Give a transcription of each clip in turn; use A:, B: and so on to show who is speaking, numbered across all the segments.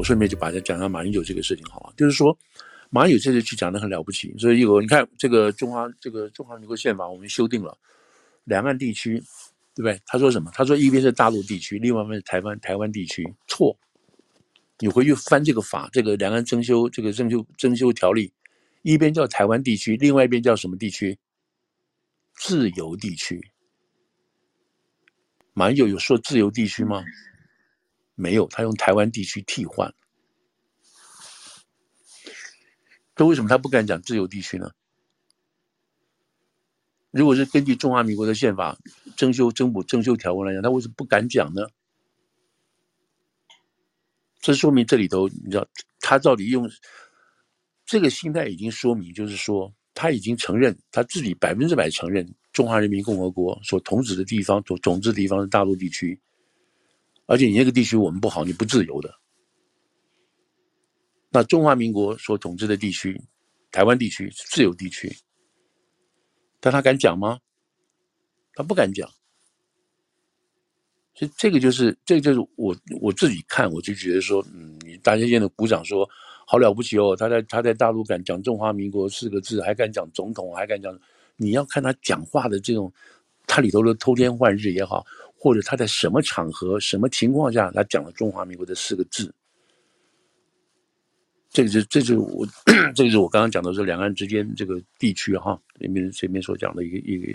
A: 我顺便就把它讲到马英九这个事情好了。就是说，马英九这次去讲的很了不起，所以有你看这个中华这个中华民国宪法我们修订了，两岸地区，对不对？他说什么？他说一边是大陆地区，另外一边是台湾台湾地区，错。你回去翻这个法，这个两岸征修这个征修征修条例，一边叫台湾地区，另外一边叫什么地区？自由地区。马英九有说自由地区吗？没有，他用台湾地区替换。那为什么他不敢讲自由地区呢？如果是根据中华民国的宪法增修增补增修条文来讲，他为什么不敢讲呢？这说明这里头，你知道，他到底用这个心态已经说明，就是说他已经承认他自己百分之百承认中华人民共和国所统治的地方，所统治的地方是大陆地区，而且你那个地区我们不好，你不自由的。那中华民国所统治的地区，台湾地区是自由地区，但他敢讲吗？他不敢讲。所以这个就是，这就是我我自己看，我就觉得说，嗯，大家现在鼓掌说好了不起哦，他在他在大陆敢讲中华民国四个字，还敢讲总统，还敢讲，你要看他讲话的这种，他里头的偷天换日也好，或者他在什么场合、什么情况下，他讲了中华民国的四个字，这个就这就是我，这个是我刚刚讲的是两岸之间这个地区哈里面这边所讲的一个一个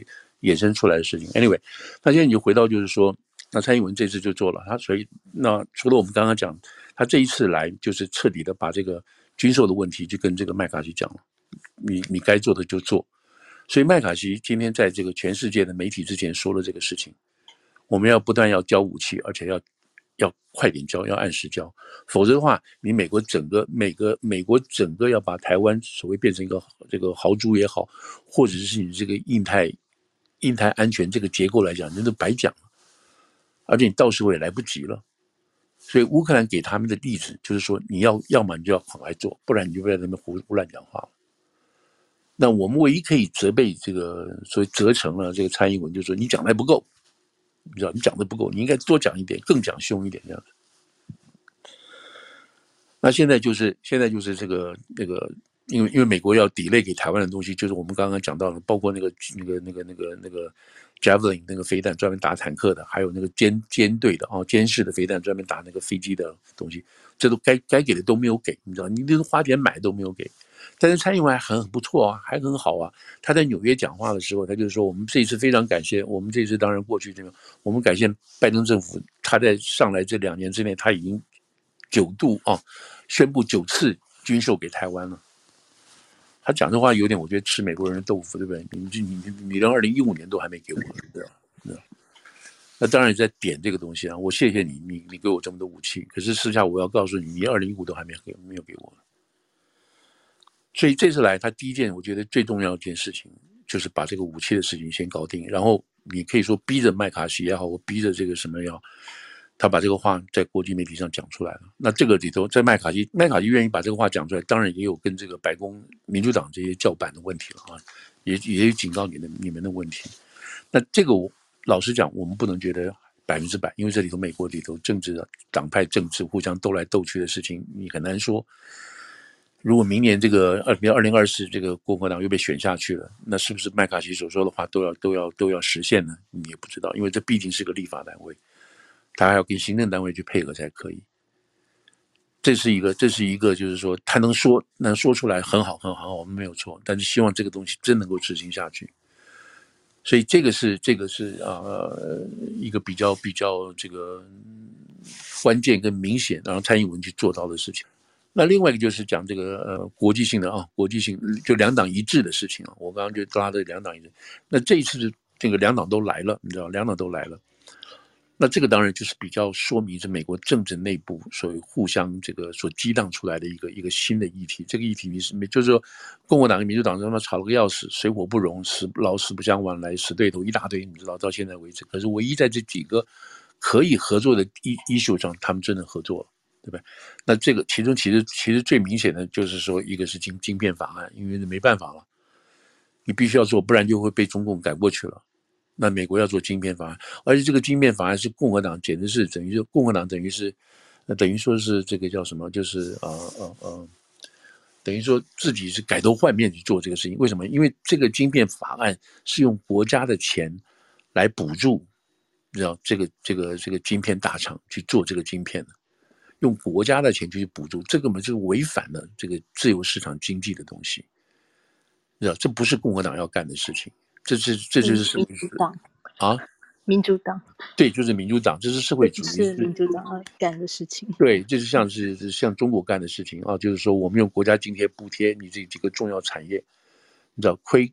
A: 衍生出来的事情。Anyway，那现在你就回到就是说。那蔡英文这次就做了，他所以那除了我们刚刚讲，他这一次来就是彻底的把这个军售的问题就跟这个麦卡锡讲了，你你该做的就做。所以麦卡锡今天在这个全世界的媒体之前说了这个事情，我们要不断要交武器，而且要要快点交，要按时交，否则的话，你美国整个每个美国整个要把台湾所谓变成一个这个豪猪也好，或者是你这个印太印太安全这个结构来讲，那都白讲。而且你到时候也来不及了，所以乌克兰给他们的例子就是说，你要要么你就要很快做，不然你就不要在那边胡胡乱讲话。那我们唯一可以责备这个，所谓责成了这个蔡英文，就是说你讲的还不够，你知道你讲的不够，你应该多讲一点，更讲凶一点这样子。那现在就是现在就是这个那个。因为因为美国要抵赖给台湾的东西，就是我们刚刚讲到的，包括那个那个那个那个那个 Javelin 那个飞弹，专门打坦克的，还有那个监监队的哦，监视的飞弹，专门打那个飞机的东西，这都该该给的都没有给，你知道，你都花钱买都没有给。但是蔡英文还很不错啊，还很好啊。他在纽约讲话的时候，他就说，我们这一次非常感谢，我们这一次当然过去这个，我们感谢拜登政府，他在上来这两年之内，他已经九度啊宣布九次军售给台湾了。他讲这话有点，我觉得吃美国人的豆腐，对不对？你你你你连二零一五年都还没给我，对吧？那当然你在点这个东西啊，我谢谢你，你你给我这么多武器，可是私下我要告诉你，你二零一五都还没给，没有给我。所以这次来，他第一件我觉得最重要一件事情，就是把这个武器的事情先搞定，然后你可以说逼着麦卡锡也好，我逼着这个什么也好。他把这个话在国际媒体上讲出来了，那这个里头，在麦卡锡，麦卡锡愿意把这个话讲出来，当然也有跟这个白宫民主党这些叫板的问题了啊，也也有警告你们你们的问题。那这个我老实讲，我们不能觉得百分之百，因为这里头美国里头政治的党派政治互相斗来斗去的事情，你很难说。如果明年这个二零二零二四这个共和党又被选下去了，那是不是麦卡锡所说的话都要都要都要实现呢？你也不知道，因为这毕竟是个立法单位。他还要跟行政单位去配合才可以，这是一个，这是一个，就是说他能说能说出来很好很好，我们没有错，但是希望这个东西真能够执行下去。所以这个是这个是啊、一个比较比较这个关键跟明显，然后蔡英文去做到的事情。那另外一个就是讲这个呃国际性的啊国际性就两党一致的事情啊，我刚刚就拉的两党一致。那这一次这个两党都来了，你知道两党都来了。那这个当然就是比较说明是美国政治内部所谓互相这个所激荡出来的一个一个新的议题。这个议题你是没，就是说共和党跟民主党他妈吵了个要死，水火不容，死老死不相往来，死对头一大堆，你知道到现在为止。可是唯一在这几个可以合作的 issue 上，他们真的合作了，对不对？那这个其中其实其实最明显的就是说，一个是晶晶片法案，因为没办法了，你必须要做，不然就会被中共赶过去了。那美国要做晶片法案，而且这个晶片法案是共和党，简直是等于说共和党等于是，等于说是这个叫什么？就是呃呃呃，等于说自己是改头换面去做这个事情。为什么？因为这个晶片法案是用国家的钱来补助，你知道这个这个这个晶片大厂去做这个晶片的，用国家的钱去补助，这个嘛就是违反了这个自由市场经济的东西。知道这不是共和党要干的事情，这是这就是什么意思啊？
B: 民主党
A: 对，就是民主党，这是社会主义，
B: 是民主党要干的事情。
A: 对，这是像是像中国干的事情啊，就是说我们用国家津贴补贴你这几个重要产业，你知道亏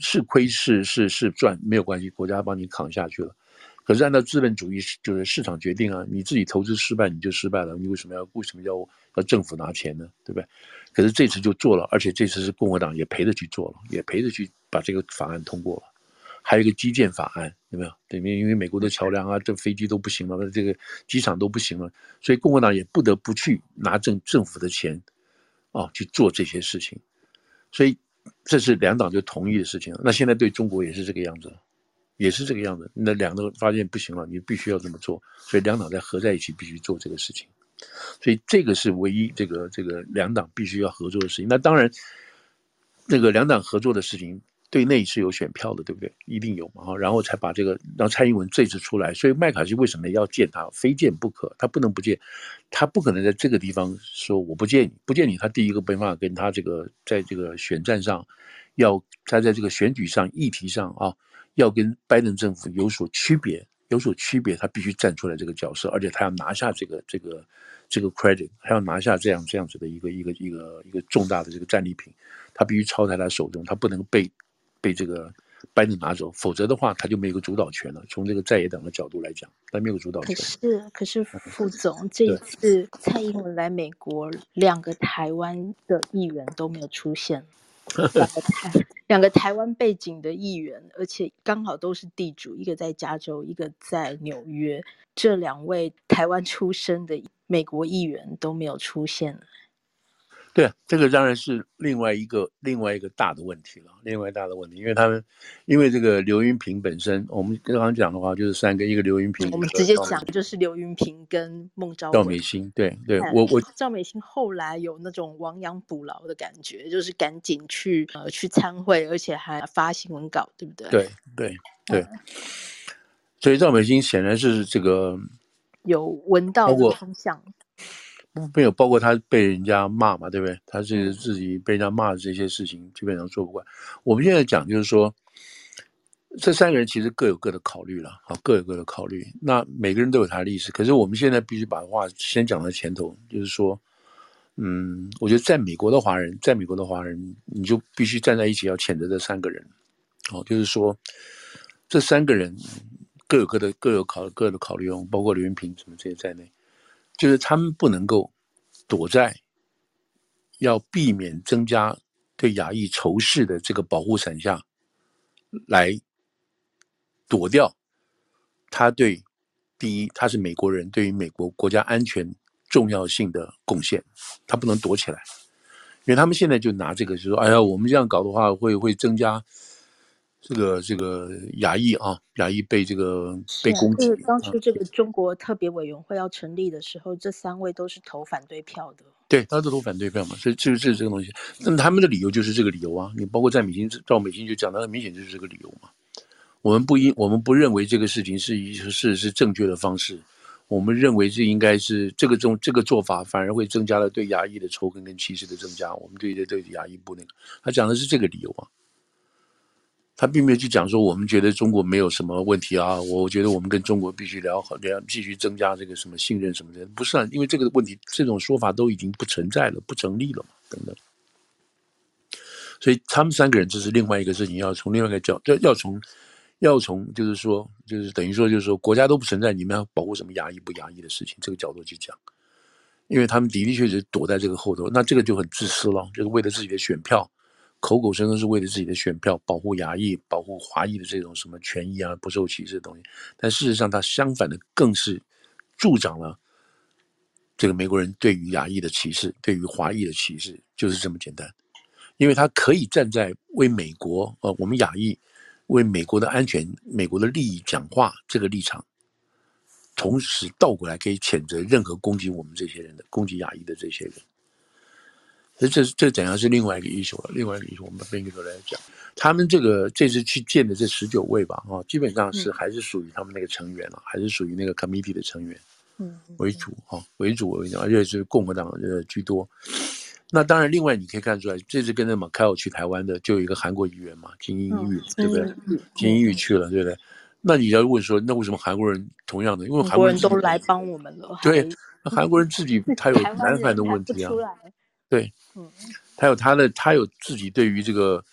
A: 是亏是是是赚没有关系，国家帮你扛下去了。可是按照资本主义，就是市场决定啊，你自己投资失败你就失败了，你为什么要为什么要要政府拿钱呢？对不对？可是这次就做了，而且这次是共和党也陪着去做了，也陪着去把这个法案通过了。还有一个基建法案，有没有？对，因为美国的桥梁啊，这飞机都不行了，这个机场都不行了，所以共和党也不得不去拿政政府的钱，啊，去做这些事情。所以这是两党就同意的事情。那现在对中国也是这个样子，也是这个样子。那两个发现不行了，你必须要这么做，所以两党再合在一起，必须做这个事情。所以这个是唯一这个这个两党必须要合作的事情。那当然，那个两党合作的事情。对内是有选票的，对不对？一定有嘛，哈，然后才把这个让蔡英文这次出来，所以麦卡锡为什么要见他？非见不可，他不能不见，他不可能在这个地方说我不见你，不见你，他第一个没办法跟他这个在这个选战上，要他在这个选举上议题上啊，要跟拜登政府有所区别，有所区别，他必须站出来这个角色，而且他要拿下这个这个这个 credit，他要拿下这样这样子的一个一个一个一个重大的这个战利品，他必须操在他手中，他不能被。被这个拜登拿走，否则的话他就没有个主导权了。从这个在野党的角度来讲，他没有主导权。
B: 可是，可是副总这一次蔡英文来美国，两个台湾的议员都没有出现，两个台两个台湾背景的议员，而且刚好都是地主，一个在加州，一个在纽约，这两位台湾出生的美国议员都没有出现。
A: 对啊，这个当然是另外一个另外一个大的问题了，另外大的问题，因为他们因为这个刘云平本身，我们刚刚讲的话就是三个，一个刘云平，
B: 我们直接讲就是刘云平跟孟昭
A: 赵美心，对对，我我
B: 赵美心后来有那种亡羊补牢的感觉，就是赶紧去呃去参会，而且还发新闻稿，对不对？
A: 对对对，所以赵美心显然是这个
B: 有闻到风向。
A: 没有，包括他被人家骂嘛，对不对？他是自己被人家骂的这些事情，基本上做不惯。我们现在讲就是说，这三个人其实各有各的考虑了，啊，各有各的考虑。那每个人都有他的历史，可是我们现在必须把话先讲到前头，就是说，嗯，我觉得在美国的华人，在美国的华人，你就必须站在一起要谴责这三个人，哦，就是说，这三个人各有各的各有考各的考虑哦，包括刘云平什么这些在内。就是他们不能够躲在要避免增加对亚裔仇视的这个保护伞下，来躲掉他对第一，他是美国人，对于美国国家安全重要性的贡献，他不能躲起来，因为他们现在就拿这个就说，哎呀，我们这样搞的话会会增加。这个这个亚裔啊，亚裔被这个被攻击。
B: 是当初这个中国特别委员会要成立的时候，这三位都是投反对票的。
A: 对，他都投反对票嘛，所以这这这个东西，那么他们的理由就是这个理由啊。你包括在美心赵美心就讲的很明显，就是这个理由嘛。我们不应，我们不认为这个事情是一是是正确的方式。我们认为这应该是这个中这个做法反而会增加了对牙医的仇恨跟歧视的增加。我们对这对牙医不那个，他讲的是这个理由啊。他并没有去讲说，我们觉得中国没有什么问题啊，我觉得我们跟中国必须聊好，聊继续增加这个什么信任什么的，不是啊，因为这个问题这种说法都已经不存在了，不成立了嘛，等等。所以他们三个人这是另外一个事情，要从另外一个角，要要从，要从就是说，就是等于说，就是说国家都不存在，你们要保护什么压抑不压抑的事情，这个角度去讲，因为他们的的确确躲在这个后头，那这个就很自私了，就是为了自己的选票。口口声声是为了自己的选票，保护亚裔、保护华裔的这种什么权益啊，不受歧视的东西，但事实上，他相反的更是助长了这个美国人对于亚裔的歧视，对于华裔的歧视，就是这么简单。因为他可以站在为美国，呃，我们亚裔为美国的安全、美国的利益讲话这个立场，同时倒过来可以谴责任何攻击我们这些人的、攻击亚裔的这些人。所以这这等下是另外一个艺术了？另外一个艺术，我们分开头来讲，他们这个这次去见的这十九位吧，哈，基本上是还是属于他们那个成员了，还是属于那个 committee 的成员，嗯，为主哈，为主为主，而且是共和党的居多。那当然，另外你可以看出来，这次跟着马凯尔去台湾的，就有一个韩国议员嘛，金英玉，对不对？金英玉去了，对不对？那你要问说，那为什么韩国人同样的？因为韩国人
B: 都来帮我们了。
A: 对，那韩国人自己 他有南韩的问题啊。对，嗯，他有他的，他有自己对于这个，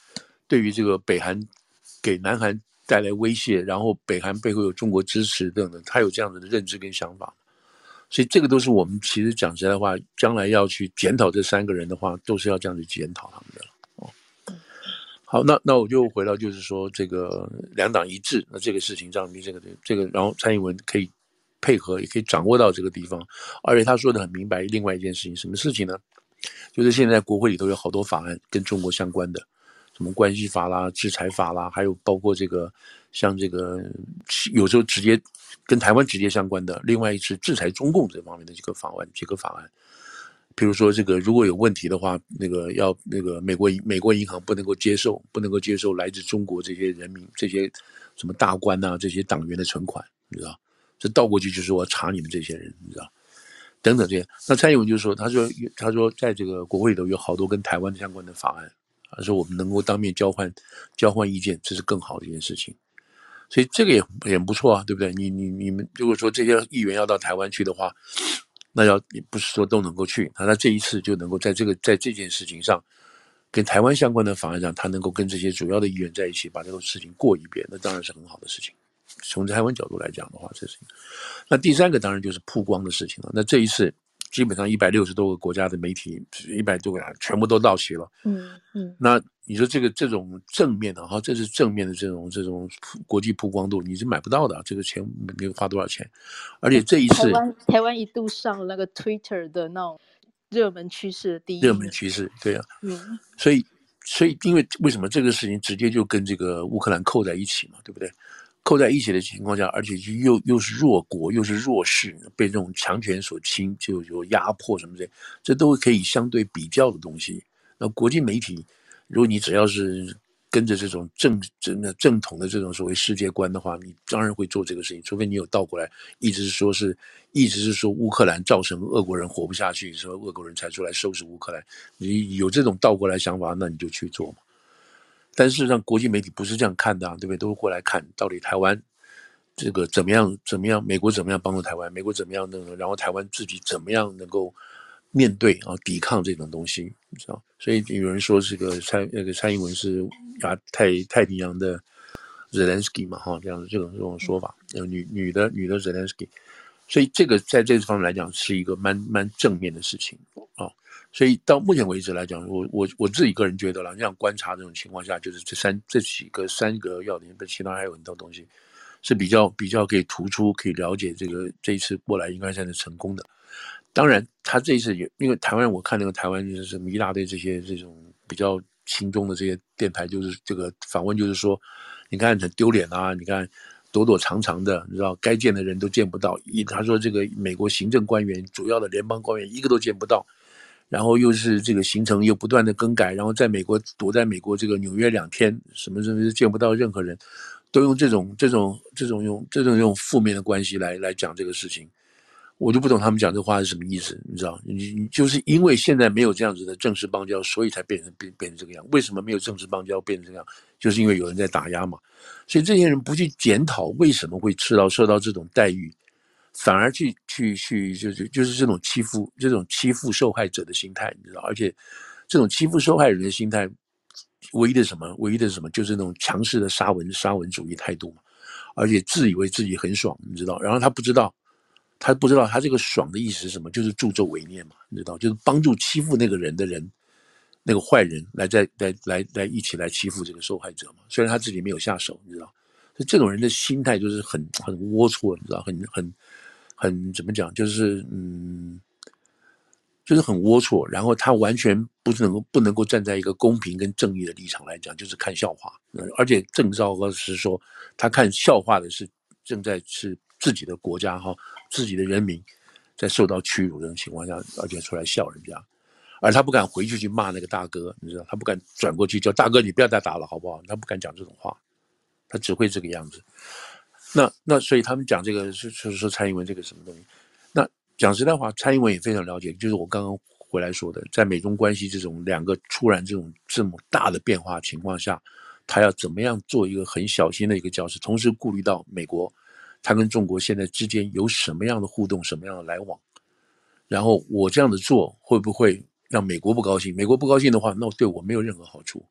A: 对于这个北韩给南韩带来威胁，然后北韩背后有中国支持等等，他有这样子的认知跟想法。所以这个都是我们其实讲实在话，将来要去检讨这三个人的话，都是要这样去检讨他们的哦。好，那那我就回到就是说这个两党一致，那这个事情上面这个这个，然后蔡英文可以配合，也可以掌握到这个地方，而且他说的很明白。另外一件事情，什么事情呢？就是现在国会里头有好多法案跟中国相关的，什么关系法啦、制裁法啦，还有包括这个像这个有时候直接跟台湾直接相关的，另外一次制裁中共这方面的几个法案、几个法案。比如说这个如果有问题的话，那个要那个美国美国银行不能够接受，不能够接受来自中国这些人民这些什么大官呐、这些党员的存款，你知道？这倒过去就是我查你们这些人，你知道？等等这些，那蔡英文就说：“他说，他说，在这个国会里头有好多跟台湾相关的法案，他说我们能够当面交换交换意见，这是更好的一件事情。所以这个也也不错啊，对不对？你你你们如果说这些议员要到台湾去的话，那要也不是说都能够去，那他这一次就能够在这个在这件事情上，跟台湾相关的法案上，他能够跟这些主要的议员在一起把这个事情过一遍，那当然是很好的事情。”从台湾角度来讲的话，这是那第三个当然就是曝光的事情了。那这一次基本上一百六十多个国家的媒体，一百多个全部都到齐了。嗯嗯。那你说这个这种正面的哈，这是正面的这种这种国际曝光度，你是买不到的。这个钱没有花多少钱，而且这一次台
B: 湾台湾一度上那个 Twitter 的那种热门趋势第一。
A: 热门趋势，对啊。嗯。所以所以因为为什么这个事情直接就跟这个乌克兰扣在一起嘛，对不对？扣在一起的情况下，而且又又是弱国，又是弱势，被这种强权所侵，就有压迫什么的，这都可以相对比较的东西。那国际媒体，如果你只要是跟着这种正正的正统的这种所谓世界观的话，你当然会做这个事情，除非你有倒过来，一直是说是，一直是说乌克兰造成俄国人活不下去，说俄国人才出来收拾乌克兰。你有这种倒过来想法，那你就去做嘛。但事实上，国际媒体不是这样看的啊，对不对？都会过来看到底台湾这个怎么样？怎么样？美国怎么样帮助台湾？美国怎么样呢？然后台湾自己怎么样能够面对啊，抵抗这种东西？你知道？所以有人说这个蔡那个蔡英文是亚太太平洋的 Zelensky 嘛，哈，这样这种这种说法，女女的女的 Zelensky，所以这个在这方面来讲是一个蛮蛮正面的事情啊。所以到目前为止来讲，我我我自己个人觉得啦，这样观察这种情况下，就是这三这几个三个要点，跟其他还有很多东西是比较比较可以突出，可以了解这个这一次过来应该算是成功的。当然，他这一次也因为台湾，我看那个台湾就是什么一大堆这些这种比较轻中的这些电台，就是这个访问，就是说，你看很丢脸啊，你看躲躲藏藏的，你知道该见的人都见不到。一他说这个美国行政官员，主要的联邦官员一个都见不到。然后又是这个行程又不断的更改，然后在美国躲在美国这个纽约两天，什么什么见不到任何人，都用这种这种这种用这种用负面的关系来来讲这个事情，我就不懂他们讲这话是什么意思，你知道？你你就是因为现在没有这样子的正式邦交，所以才变成变变成这个样。为什么没有正式邦交变成这样？就是因为有人在打压嘛。所以这些人不去检讨为什么会吃到受到这种待遇。反而去去去，就是就是这种欺负，这种欺负受害者的心态，你知道？而且，这种欺负受害人的心态，唯一的什么？唯一的什么？就是那种强势的沙文沙文主义态度嘛。而且自以为自己很爽，你知道？然后他不知道，他不知道他这个爽的意思是什么？就是助纣为虐嘛，你知道？就是帮助欺负那个人的人，那个坏人来在来来来一起来欺负这个受害者嘛。虽然他自己没有下手，你知道？所以这种人的心态就是很很龌龊，你知道？很很。很怎么讲，就是嗯，就是很龌龊，然后他完全不是能够不能够站在一个公平跟正义的立场来讲，就是看笑话。而且郑昭和是说，他看笑话的是正在是自己的国家哈，自己的人民在受到屈辱的情况下，而且出来笑人家，而他不敢回去去骂那个大哥，你知道，他不敢转过去叫大哥，你不要再打了，好不好？他不敢讲这种话，他只会这个样子。那那所以他们讲这个是就是说蔡英文这个什么东西？那讲实在话，蔡英文也非常了解，就是我刚刚回来说的，在美中关系这种两个突然这种这么大的变化情况下。他要怎么样做一个很小心的一个角色，同时顾虑到美国，他跟中国现在之间有什么样的互动，什么样的来往，然后我这样的做会不会让美国不高兴？美国不高兴的话，那对我没有任何好处。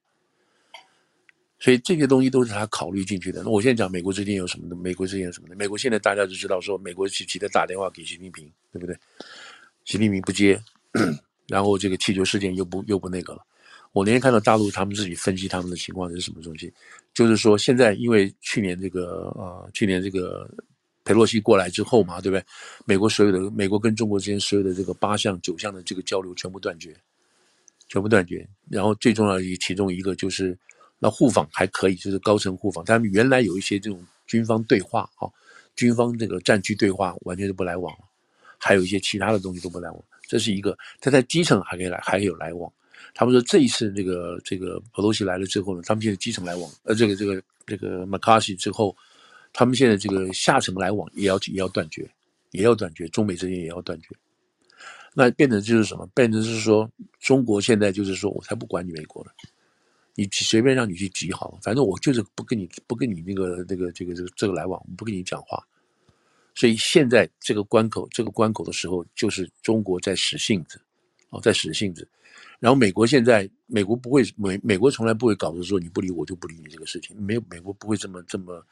A: 所以这些东西都是他考虑进去的。那我现在讲美国之间有什么的？美国之间有什么的？美国现在大家都知道说，美国急急的打电话给习近平，对不对？习近平不接，然后这个气球事件又不又不那个了。我那天看到大陆他们自己分析他们的情况是什么东西，就是说现在因为去年这个呃去年这个佩洛西过来之后嘛，对不对？美国所有的美国跟中国之间所有的这个八项九项的这个交流全部断绝，全部断绝。然后最重要的其中一个就是那互访还可以，就是高层互访。他们原来有一些这种军方对话啊，军方这个战区对话完全是不来往，还有一些其他的东西都不来往。这是一个，他在基层还可以来，还有来往。他们说这一次这个这个裴洛西来了之后呢，他们现在基层来往，呃，这个这个这个麦卡锡之后，他们现在这个下层来往也要也要断绝，也要断绝，中美之间也要断绝。那变成就是什么？变成是说中国现在就是说我才不管你美国了，你随便让你去挤好，反正我就是不跟你不跟你那个那个这个这个这个来往，我不跟你讲话。所以现在这个关口这个关口的时候，就是中国在使性子，哦，在使性子。然后美国现在，美国不会美美国从来不会搞得说你不理我就不理你这个事情，没有美国不会这么这么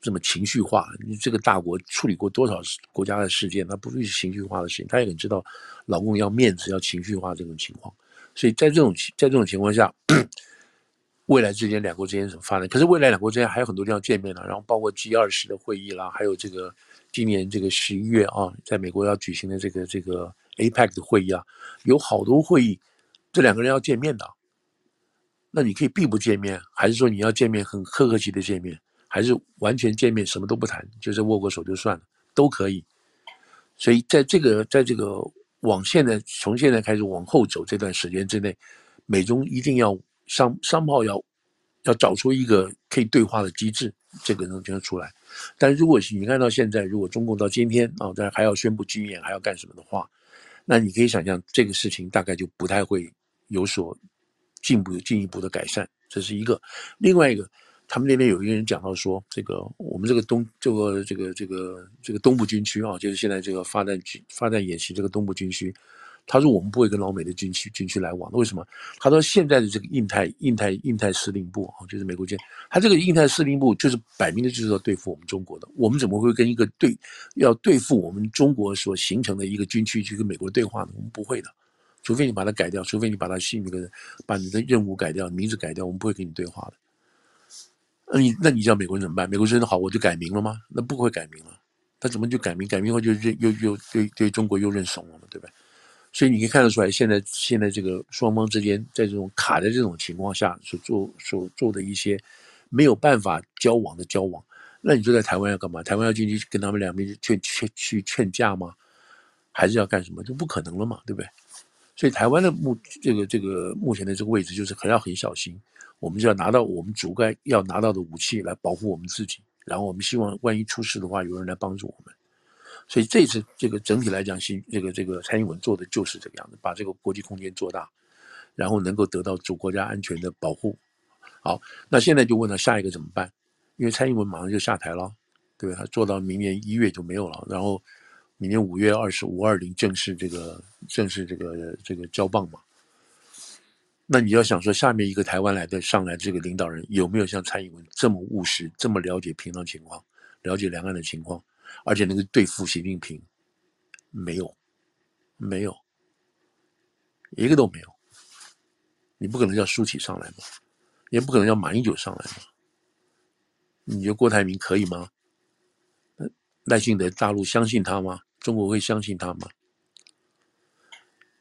A: 这么情绪化。你这个大国处理过多少国家的事件，他不会是情绪化的事情，他也很知道老公要面子要情绪化这种情况。所以在这种在这种情况下，未来之间两国之间怎么发展？可是未来两国之间还有很多地方见面呢，然后包括 G 二十的会议啦，还有这个今年这个十一月啊，在美国要举行的这个这个 APEC 的会议啊，有好多会议。这两个人要见面的，那你可以避不见面，还是说你要见面很客客气的见面，还是完全见面什么都不谈，就是握过手就算了，都可以。所以在这个在这个往现在从现在开始往后走这段时间之内，美中一定要商商炮要要找出一个可以对话的机制，这个能听得出来。但如果你看到现在，如果中共到今天啊，但还要宣布军演，还要干什么的话，那你可以想象这个事情大概就不太会。有所进步、进一步的改善，这是一个。另外一个，他们那边有一个人讲到说，这个我们这个东这个这个这个这个东部军区啊，就是现在这个发展军发展演习这个东部军区，他说我们不会跟老美的军区军区来往。为什么？他说现在的这个印太印太印太司令部啊，就是美国军，他这个印太司令部就是摆明的就是要对付我们中国的。我们怎么会跟一个对要对付我们中国所形成的一个军区去跟美国对话呢？我们不会的。除非你把它改掉，除非你把它信那个，把你的任务改掉，名字改掉，我们不会跟你对话的。那你那你叫美国人怎么办？美国人好，我就改名了吗？那不会改名了，他怎么就改名？改名后就认又又对对中国又认怂了嘛，对吧？所以你可以看得出来，现在现在这个双方之间在这种卡在这种情况下所做所做的一些没有办法交往的交往，那你就在台湾要干嘛？台湾要进去跟他们两边劝劝去劝架吗？还是要干什么？就不可能了嘛，对不对？所以台湾的目这个这个目前的这个位置就是很要很小心，我们就要拿到我们主该要拿到的武器来保护我们自己，然后我们希望万一出事的话，有人来帮助我们。所以这次这个整体来讲，新这个这个蔡英文做的就是这个样子，把这个国际空间做大，然后能够得到主国家安全的保护。好，那现在就问他下一个怎么办？因为蔡英文马上就下台了，对，他做到明年一月就没有了，然后。明年五月二十五二零正式这个正式这个这个交棒嘛？那你要想说，下面一个台湾来的上来这个领导人有没有像蔡英文这么务实，这么了解平常情况，了解两岸的情况，而且能够对付习近平？没有，没有，一个都没有。你不可能叫苏起上来嘛，也不可能叫马英九上来嘛。你觉得郭台铭可以吗？赖幸德大陆相信他吗？中国会相信他吗？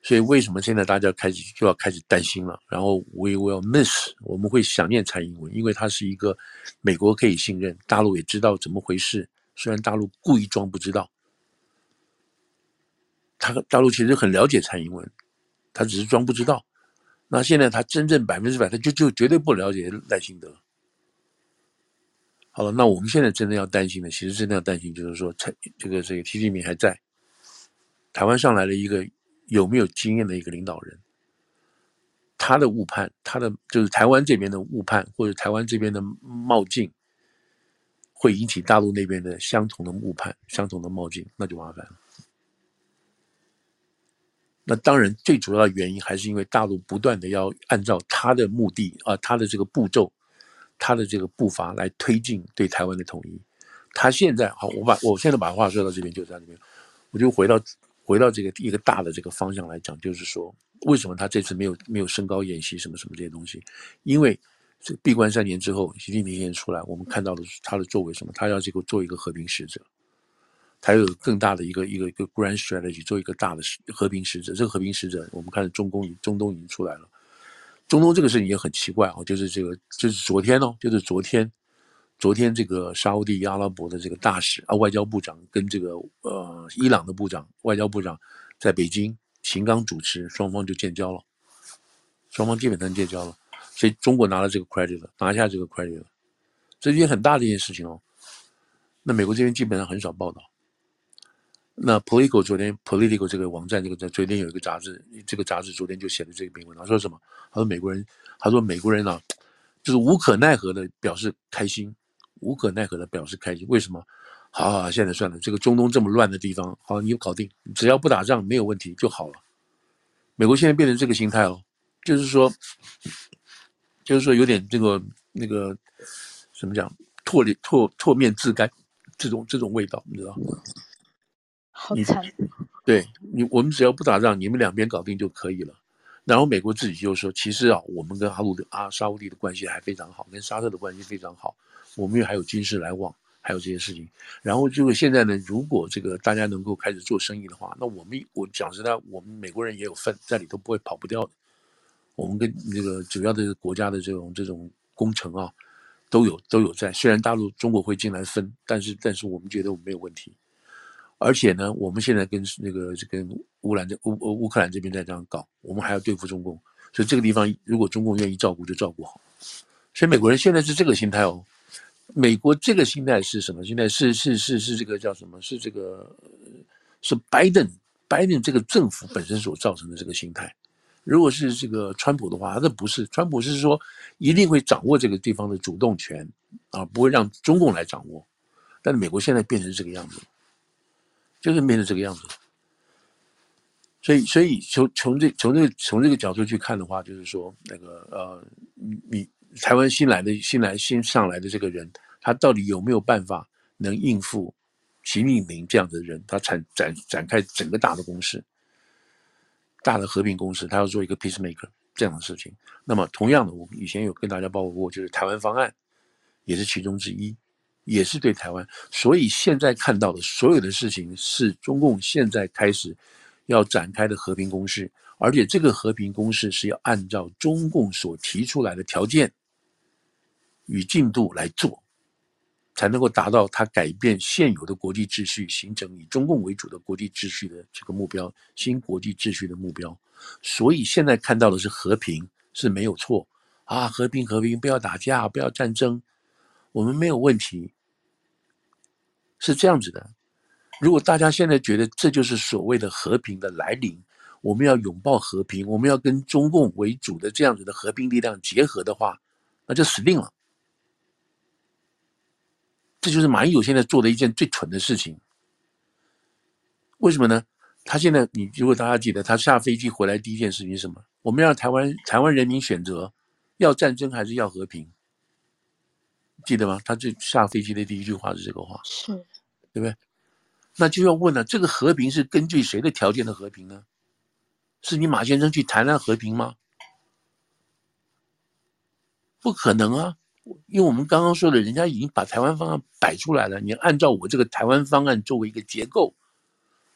A: 所以为什么现在大家开始就要开始担心了？然后 we will miss，我们会想念蔡英文，因为他是一个美国可以信任，大陆也知道怎么回事，虽然大陆故意装不知道，他大陆其实很了解蔡英文，他只是装不知道。那现在他真正百分之百，他就就绝对不了解赖清德。好了，那我们现在真的要担心的，其实真的要担心，就是说，这个这个习近平还在台湾上来了一个有没有经验的一个领导人，他的误判，他的就是台湾这边的误判，或者台湾这边的冒进，会引起大陆那边的相同的误判、相同的冒进，那就麻烦了。那当然，最主要的原因还是因为大陆不断的要按照他的目的啊，他的这个步骤，他的这个步伐来推进对台湾的统一。他现在好，我把我现在把话说到这边，就在这边，我就回到回到这个一个大的这个方向来讲，就是说，为什么他这次没有没有升高演习什么什么这些东西？因为这闭关三年之后，习近平现在出来，我们看到的是他的作为什么？他要这个做一个和平使者。他有更大的一个一个一个 grand strategy，做一个大的和平使者。这个和平使者，我们看中共中东已经出来了。中东这个事情也很奇怪哦，就是这个就是昨天哦，就是昨天，昨天这个沙乌地阿拉伯的这个大使啊，外交部长跟这个呃伊朗的部长外交部长在北京秦刚主持，双方就建交了，双方基本上建交了，所以中国拿了这个 credit 了，拿下这个 credit 了，这是一件很大的一件事情哦。那美国这边基本上很少报道。那 Politico 昨天 Politico 这个网站，这个在昨天有一个杂志，这个杂志昨天就写了这个评论，他说什么？他说美国人，他说美国人啊，就是无可奈何的表示开心，无可奈何的表示开心。为什么？好好，现在算了，这个中东这么乱的地方，好，你搞定，只要不打仗没有问题就好了。美国现在变成这个心态哦，就是说，就是说有点这个那个怎么讲，唾脸唾唾面自干这种这种味道，你知道吗？
B: 好惨！
A: 你对你，我们只要不打仗，你们两边搞定就可以了。然后美国自己就说，其实啊，我们跟哈鲁的阿沙乌地的关系还非常好，跟沙特的关系非常好，我们又还有军事来往，还有这些事情。然后就是现在呢，如果这个大家能够开始做生意的话，那我们我讲实在，我们美国人也有份在里头，不会跑不掉的。我们跟这个主要的国家的这种这种工程啊，都有都有在。虽然大陆中国会进来分，但是但是我们觉得我们没有问题。而且呢，我们现在跟那个这跟乌兰这乌乌克兰这边在这样搞，我们还要对付中共，所以这个地方如果中共愿意照顾，就照顾好。所以美国人现在是这个心态哦。美国这个心态是什么？现在是是是是这个叫什么？是这个是拜登拜登这个政府本身所造成的这个心态。如果是这个川普的话，那不是川普是说一定会掌握这个地方的主动权啊，不会让中共来掌握。但是美国现在变成这个样子。就是变成这个样子，所以，所以从从这从这从这个角度去看的话，就是说，那个呃，你你台湾新来的新来新上来的这个人，他到底有没有办法能应付习近平这样的人？他展展展开整个大的攻势，大的和平攻势，他要做一个 peacemaker 这样的事情。那么，同样的，我以前有跟大家报告过，就是台湾方案也是其中之一。也是对台湾，所以现在看到的所有的事情是中共现在开始要展开的和平攻势，而且这个和平攻势是要按照中共所提出来的条件与进度来做，才能够达到他改变现有的国际秩序，形成以中共为主的国际秩序的这个目标，新国际秩序的目标。所以现在看到的是和平是没有错啊，和平和平，不要打架，不要战争，我们没有问题。是这样子的，如果大家现在觉得这就是所谓的和平的来临，我们要拥抱和平，我们要跟中共为主的这样子的和平力量结合的话，那就死定了。这就是马英九现在做的一件最蠢的事情。为什么呢？他现在，你如果大家记得，他下飞机回来第一件事情是什么？我们要台湾台湾人民选择要战争还是要和平。记得吗？他最下飞机的第一句话是这个话，
B: 是，
A: 对不对？那就要问了，这个和平是根据谁的条件的和平呢？是你马先生去谈谈和平吗？不可能啊，因为我们刚刚说的，人家已经把台湾方案摆出来了，你按照我这个台湾方案作为一个结构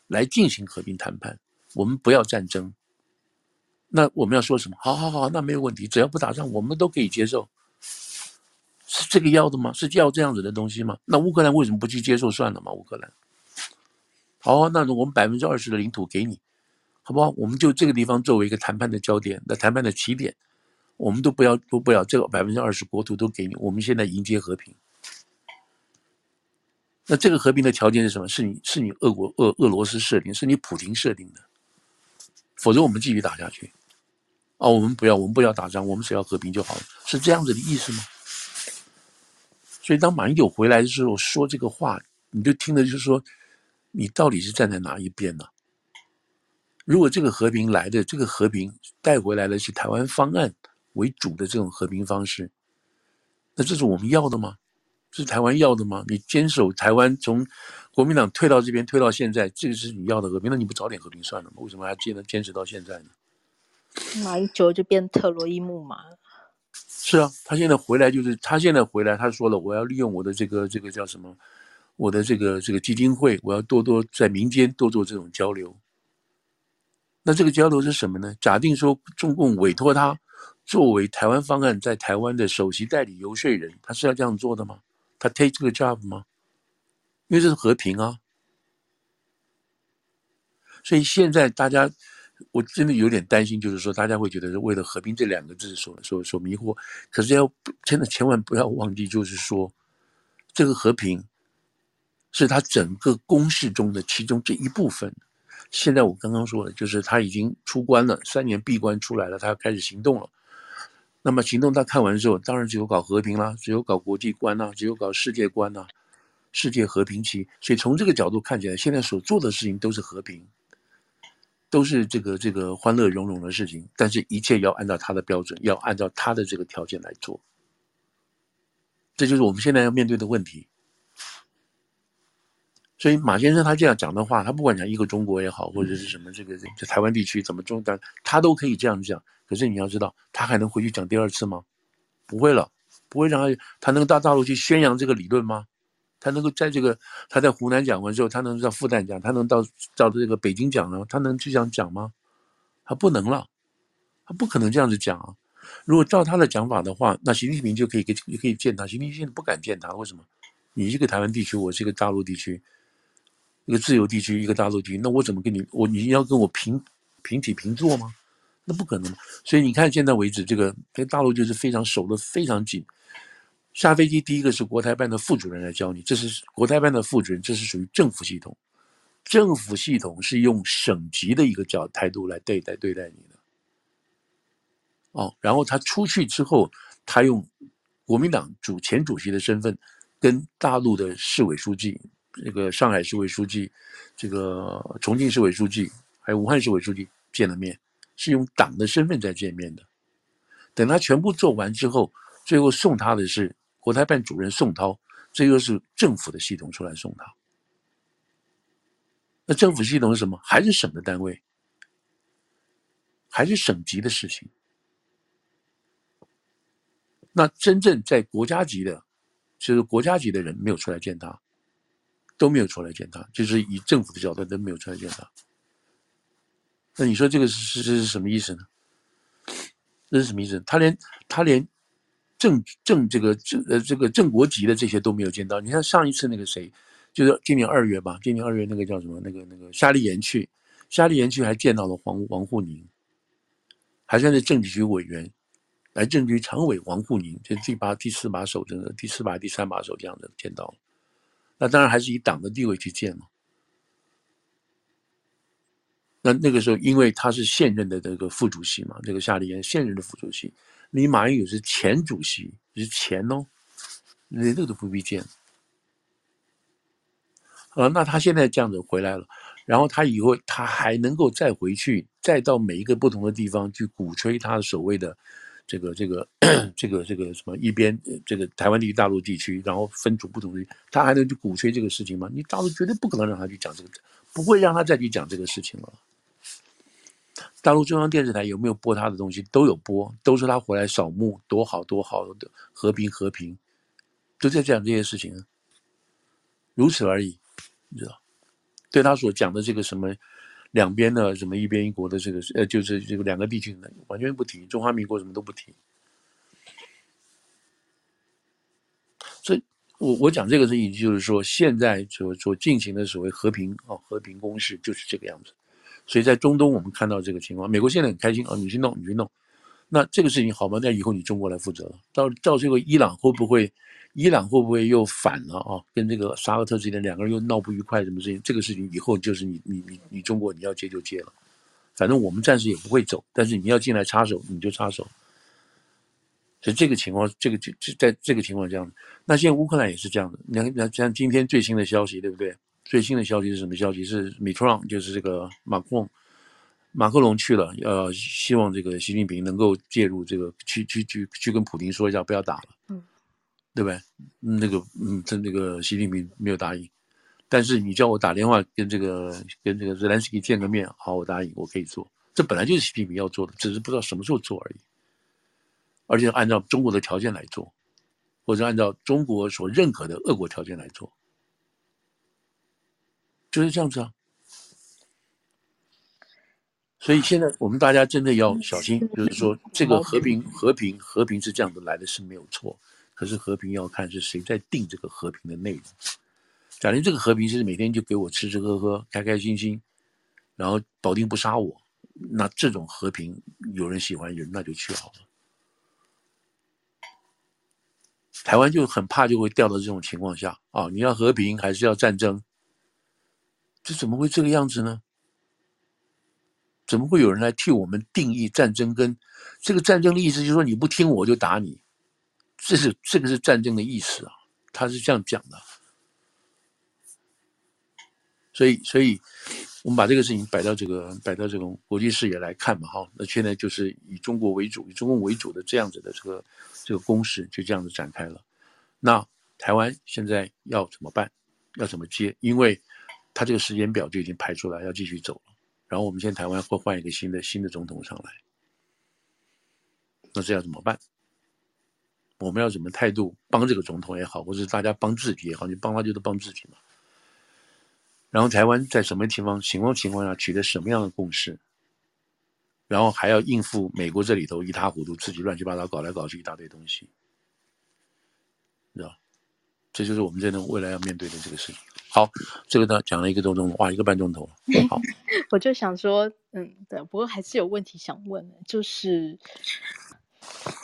A: 来进行和平谈判，我们不要战争。那我们要说什么？好好好，那没有问题，只要不打仗，我们都可以接受。是这个要的吗？是要这样子的东西吗？那乌克兰为什么不去接受算了吗？乌克兰，好，那我们百分之二十的领土给你，好不好？我们就这个地方作为一个谈判的焦点，那谈判的起点，我们都不要都不要这个百分之二十国土都给你，我们现在迎接和平。那这个和平的条件是什么？是你是你俄国俄俄罗斯设定，是你普京设定的，否则我们继续打下去。哦，我们不要，我们不要打仗，我们只要和平就好了，是这样子的意思吗？所以当马英九回来的时候说这个话，你就听的就是说，你到底是站在哪一边呢？如果这个和平来的，这个和平带回来的是台湾方案为主的这种和平方式，那这是我们要的吗？是台湾要的吗？你坚守台湾从国民党退到这边退到现在，这个是你要的和平，那你不早点和平算了吗？为什么还坚坚持到现在呢？
B: 马英九就变特洛伊木马了。
A: 是啊，他现在回来就是他现在回来，他说了，我要利用我的这个这个叫什么，我的这个这个基金会，我要多多在民间多做这种交流。那这个交流是什么呢？假定说中共委托他作为台湾方案在台湾的首席代理游说人，他是要这样做的吗？他 take 这个 job 吗？因为这是和平啊。所以现在大家。我真的有点担心，就是说大家会觉得是为了和平这两个字所所所迷惑，可是要真的千万不要忘记，就是说这个和平是他整个攻势中的其中这一部分。现在我刚刚说的，就是他已经出关了，三年闭关出来了，他要开始行动了。那么行动他看完之后，当然只有搞和平啦，只有搞国际观呐，只有搞世界观呐，世界和平期。所以从这个角度看起来，现在所做的事情都是和平。都是这个这个欢乐融融的事情，但是一切要按照他的标准，要按照他的这个条件来做。这就是我们现在要面对的问题。所以马先生他这样讲的话，他不管讲一个中国也好，或者是什么这个这台湾地区怎么中，但他都可以这样讲。可是你要知道，他还能回去讲第二次吗？不会了，不会让他他能到大陆去宣扬这个理论吗？他能够在这个，他在湖南讲完之后，他能到复旦讲，他能到到这个北京讲了，他能这样讲吗？他不能了，他不可能这样子讲啊！如果照他的讲法的话，那习近平就可以给可以见他，习近平现在不敢见他，为什么？你是个台湾地区，我是一个大陆地区，一个自由地区，一个大陆地区，那我怎么跟你我你要跟我平平起平坐吗？那不可能。所以你看现在为止，这个跟大陆就是非常守得非常紧。下飞机第一个是国台办的副主任来教你，这是国台办的副主任，这是属于政府系统。政府系统是用省级的一个角态度来对待对待你的。哦，然后他出去之后，他用国民党主前主席的身份，跟大陆的市委书记，这个上海市委书记，这个重庆市委书记，还有武汉市委书记见了面，是用党的身份在见面的。等他全部做完之后，最后送他的是。国台办主任宋涛，这又是政府的系统出来送他。那政府系统是什么？还是省的单位，还是省级的事情。那真正在国家级的，就是国家级的人没有出来见他，都没有出来见他，就是以政府的角度都没有出来见他。那你说这个是是是什么意思呢？这是什么意思？他连他连。正正这个这呃这个正国级的这些都没有见到。你看上一次那个谁，就是今年二月吧，今年二月那个叫什么那个那个夏立言去，夏立言去还见到了黄王沪宁，还算是政治局委员，来政治局常委王沪宁，这第八第四把手，这个第四把第三把手这样的见到了，那当然还是以党的地位去见嘛。那那个时候因为他是现任的这个副主席嘛，这个夏立言现任的副主席。你马英九是前主席，是前哦，连这个都不必见。啊，那他现在这样子回来了，然后他以后他还能够再回去，再到每一个不同的地方去鼓吹他所谓的这个这个这个这个什么一边这个台湾地区大陆地区，然后分出不同的，他还能去鼓吹这个事情吗？你大陆绝对不可能让他去讲这个，不会让他再去讲这个事情了。大陆中央电视台有没有播他的东西？都有播，都说他回来扫墓多好多好的和平和平，都在讲这些事情，如此而已，你知道？对他所讲的这个什么两边的什么一边一国的这个呃，就是这个两个地区的完全不提，中华民国什么都不提。所以我我讲这个事情，就是说现在所所进行的所谓和平啊和平攻势就是这个样子。所以在中东，我们看到这个情况，美国现在很开心啊，你去弄，你去弄。那这个事情好吗？那以后你中国来负责了。到到最后，伊朗会不会，伊朗会不会又反了啊？跟这个沙俄特之间两个人又闹不愉快，什么事情？这个事情以后就是你你你你中国你要接就接了，反正我们暂时也不会走，但是你要进来插手你就插手。所以这个情况，这个就就在这个情况这样。那现在乌克兰也是这样的。你看，你看像今天最新的消息，对不对？最新的消息是什么消息？是米特朗，就是这个马克龙。马克龙去了，呃，希望这个习近平能够介入，这个去去去去跟普京说一下，不要打了，嗯，对不对？那个，嗯，这那个习近平没有答应，但是你叫我打电话跟这个跟这个泽连斯基见个面，好，我答应，我可以做。这本来就是习近平要做的，只是不知道什么时候做而已，而且按照中国的条件来做，或者按照中国所认可的俄国条件来做，就是这样子啊。所以现在我们大家真的要小心，就是说这个和平、和平、和平是这样子来的，是没有错。可是和平要看是谁在定这个和平的内容。假如这个和平是每天就给我吃吃喝喝、开开心心，然后保定不杀我，那这种和平有人喜欢，有人那就去好了。台湾就很怕就会掉到这种情况下啊！你要和平还是要战争？这怎么会这个样子呢？怎么会有人来替我们定义战争？跟这个战争的意思就是说，你不听我就打你，这是这个是战争的意思啊，他是这样讲的。所以，所以我们把这个事情摆到这个摆到这种国际视野来看嘛，哈，那现在就是以中国为主，以中共为主的这样子的这个这个攻势就这样子展开了。那台湾现在要怎么办？要怎么接？因为他这个时间表就已经排出来，要继续走了。然后我们现在台湾会换一个新的新的总统上来，那这要怎么办？我们要怎么态度帮这个总统也好，或者大家帮自己也好，你帮他就是帮自己嘛。然后台湾在什么情况情况情况下取得什么样的共识？然后还要应付美国这里头一塌糊涂，自己乱七八糟搞来搞去一大堆东西，你知道？这就是我们真的未来要面对的这个事情。好，这个呢讲了一个多钟头，哇，一个半钟头。好，
B: 我就想说，嗯，对，不过还是有问题想问，就是，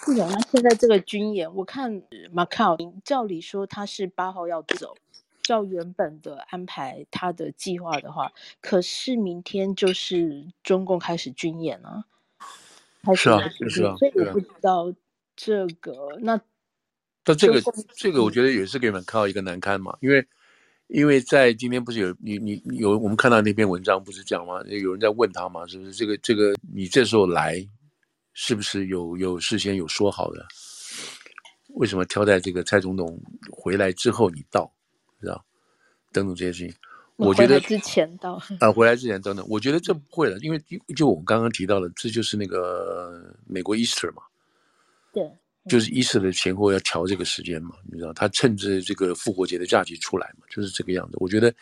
B: 不然那现在这个军演，我看马卡奥照理说他是八号要走，照原本的安排他的计划的话，可是明天就是中共开始军演啊，还是啊，
A: 是啊，
B: 所以我不知道这个、啊、那，
A: 那这个这个我觉得也是给你们看到一个难堪嘛，因为。因为在今天不是有你你有我们看到那篇文章不是讲吗？有人在问他嘛，是不是这个这个你这时候来，是不是有有事先有说好的？为什么挑在这个蔡总统回来之后你到，知道？等等这些事情，我觉得
B: 之前到
A: 啊，回来之前等等，我觉得这不会的，因为就我们刚刚提到的，这就是那个美国 Easter 嘛，
B: 对。
A: 就是伊斯的前后要调这个时间嘛，你知道，他趁着这个复活节的假期出来嘛，就是这个样子。我觉得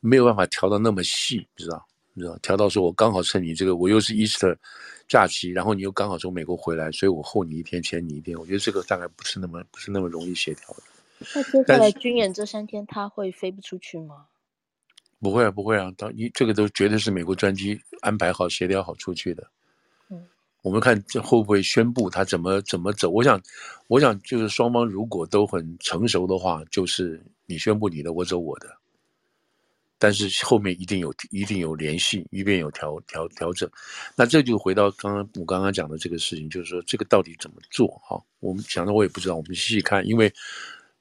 A: 没有办法调到那么细，你知道，你知道，调到说我刚好趁你这个，我又是伊斯特假期，然后你又刚好从美国回来，所以我后你一天，前你一天。我觉得这个大概不是那么不是那么容易协调的。
B: 那接下来军演这三天他会飞不出去吗？
A: 不会啊，不会啊，当你这个都绝对是美国专机安排好、协调好出去的。我们看这会不会宣布他怎么怎么走？我想，我想就是双方如果都很成熟的话，就是你宣布你的，我走我的。但是后面一定有一定有联系，一定有调调调整。那这就回到刚刚我刚刚讲的这个事情，就是说这个到底怎么做？哈，我们想的我也不知道，我们细细看，因为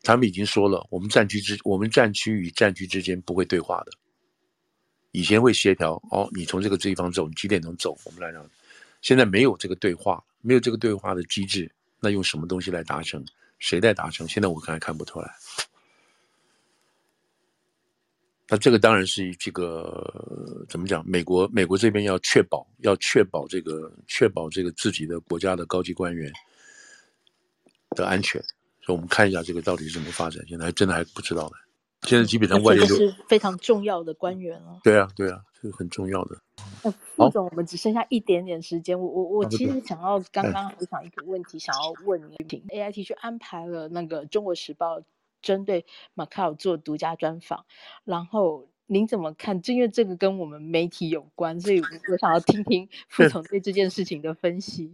A: 他们已经说了，我们战区之我们战区与战区之间不会对话的，以前会协调。哦，你从这个地方走，你几点钟走？我们来让。现在没有这个对话，没有这个对话的机制，那用什么东西来达成？谁在达成？现在我看还看不出来。那这个当然是这个怎么讲？美国美国这边要确保，要确保这个确保这个自己的国家的高级官员的安全。所以我们看一下这个到底是怎么发展。现在还真的还不知道呢。现在基本上外界都
B: 是非常重要的官员了。
A: 对啊，对啊，这个很重要的。
B: 那副总，我们只剩下一点点时间，我我我其实想要刚刚我想一个问题想要问你，请 A I T 去安排了那个《中国时报》针对马卡奥做独家专访，然后您怎么看？正因为这个跟我们媒体有关，所以我想要听听 副总对这件事情的分析。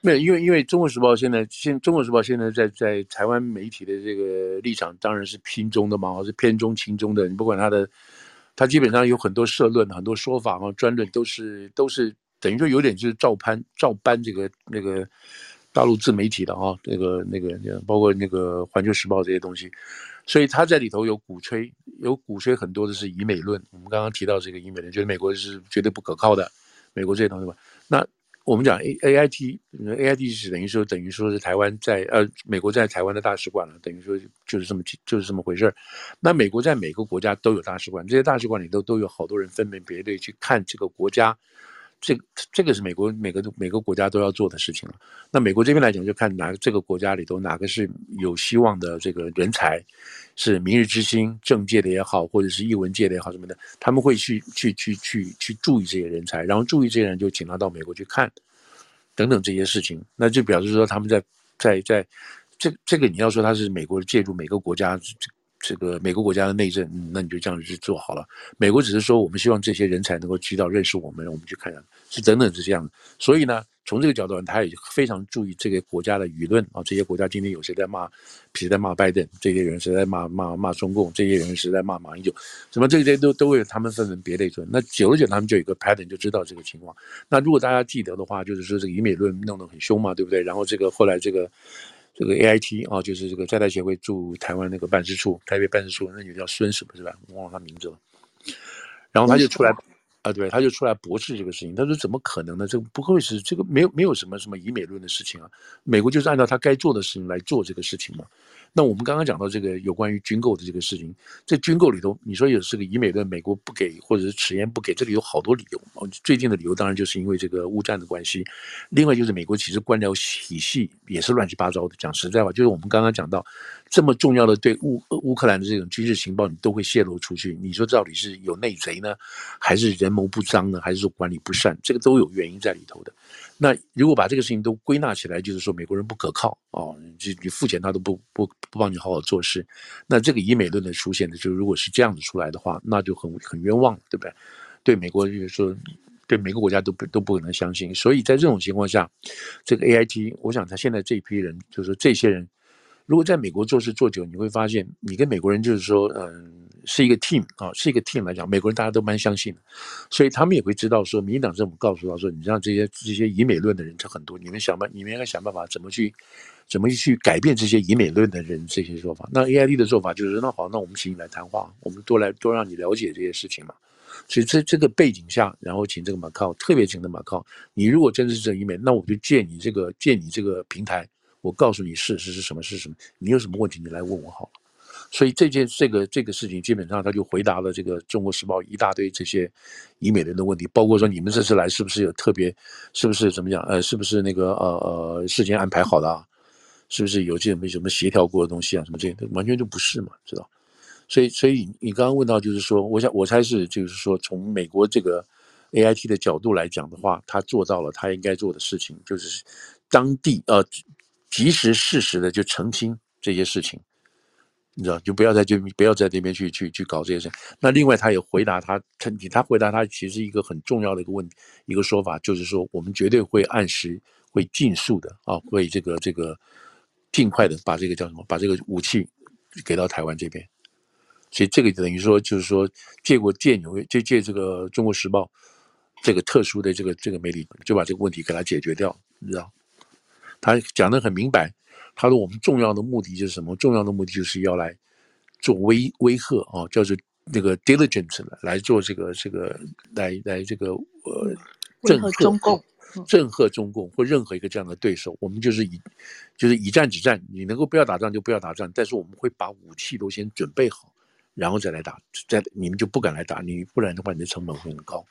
A: 没有，因为因为《中国时报》现在现《中国时报》现在在在台湾媒体的这个立场当然是亲中的嘛，或是偏中亲中的。你不管他的，他基本上有很多社论、很多说法和专论，都是都是等于说有点就是照搬照搬这个那个大陆自媒体的啊，那个那个包括那个《环球时报》这些东西，所以他在里头有鼓吹，有鼓吹很多的是以美论。我们刚刚提到这个以美论，觉得美国是绝对不可靠的，美国这些东西吧，那。我们讲 A A I T，A I T 是等于说等于说是台湾在呃美国在台湾的大使馆了，等于说就是这么就是这么回事儿。那美国在每个国家都有大使馆，这些大使馆里头都有好多人分门别类去看这个国家，这这个是美国每个每个国家都要做的事情了。那美国这边来讲，就看哪个这个国家里头哪个是有希望的这个人才。是明日之星，政界的也好，或者是艺文界的也好，什么的，他们会去去去去去注意这些人才，然后注意这些人就请他到美国去看，等等这些事情，那就表示说他们在在在这这个你要说他是美国介入每个国家这个美国国家的内政，那你就这样去做好了。美国只是说我们希望这些人才能够知道认识我们，我们去看看，是等等是这样的，所以呢。从这个角度上，他也非常注意这个国家的舆论啊。这些国家今天有谁在骂，谁在骂拜登？这些人谁在骂骂骂中共？这些人谁在骂马英九？什么这些都都会他们分门别类说。那久了久，他们就有个 pattern，就知道这个情况。那如果大家记得的话，就是说这个以美论弄得很凶嘛，对不对？然后这个后来这个这个 AIT 啊，就是这个在台协会驻台湾那个办事处，台北办事处那女的叫孙什么是吧？我忘了她名字了。然后他就出来。啊，对，他就出来驳斥这个事情。他说：“怎么可能呢？这个不会是这个没有没有什么什么以美论的事情啊。美国就是按照他该做的事情来做这个事情嘛。那我们刚刚讲到这个有关于军购的这个事情，在军购里头，你说有这个以美论，美国不给或者是迟延不给，这里有好多理由。最近的理由当然就是因为这个乌战的关系，另外就是美国其实官僚体系也是乱七八糟的。讲实在话，就是我们刚刚讲到。”这么重要的对乌乌克兰的这种军事情报，你都会泄露出去。你说到底是有内贼呢，还是人谋不臧呢，还是说管理不善？这个都有原因在里头的。那如果把这个事情都归纳起来，就是说美国人不可靠哦，就你付钱他都不不不帮你好好做事。那这个以美论的出现的，就如果是这样子出来的话，那就很很冤枉，对不对？对美国就是说，对每个国家都不都不可能相信。所以在这种情况下，这个 AIT，我想他现在这一批人，就是说这些人。如果在美国做事做久，你会发现，你跟美国人就是说，嗯，是一个 team 啊，是一个 team 来讲，美国人大家都蛮相信的，所以他们也会知道说，民进党政府告诉他说，你让这些这些以美论的人，这很多，你们想办，你们应该想办法怎么去，怎么去改变这些以美论的人这些说法。那 AID 的做法就是，那好，那我们请你来谈话，我们多来多让你了解这些事情嘛。所以这这个背景下，然后请这个马靠，特别请的马靠，你如果真的是这以美，那我就借你这个借你这个平台。我告诉你事实是什么是什么，你有什么问题你来问我好了。所以这件这个这个事情基本上他就回答了这个《中国时报》一大堆这些以美人的问题，包括说你们这次来是不是有特别，是不是怎么讲？呃，是不是那个呃呃事先安排好的啊？是不是有些什么什么协调过的东西啊？什么这些完全就不是嘛，知道？所以所以你刚刚问到就是说，我想我猜是就是说从美国这个 AIT 的角度来讲的话，他做到了他应该做的事情，就是当地呃。及时、适时的就澄清这些事情，你知道，就不要在这不要在这边去去去搞这些事。那另外，他也回答他，他他回答他，其实一个很重要的一个问，一个说法，就是说，我们绝对会按时、会尽速的啊，会这个这个尽快的把这个叫什么，把这个武器给到台湾这边。所以这个等于说，就是说，借过借纽约，就借这个《中国时报》这个特殊的这个这个媒体，就把这个问题给他解决掉，你知道。他讲得很明白，他说我们重要的目的就是什么？重要的目的就是要来做威威吓啊，叫做那个 diligence 来做这个这个来来这个呃震慑中共，震慑中共或任何一个这样的对手。我们就是以就是以战止战，你能够不要打仗就不要打仗，但是我们会把武器都先准备好，然后再来打，再你们就不敢来打你，不然的话你的成本会很高。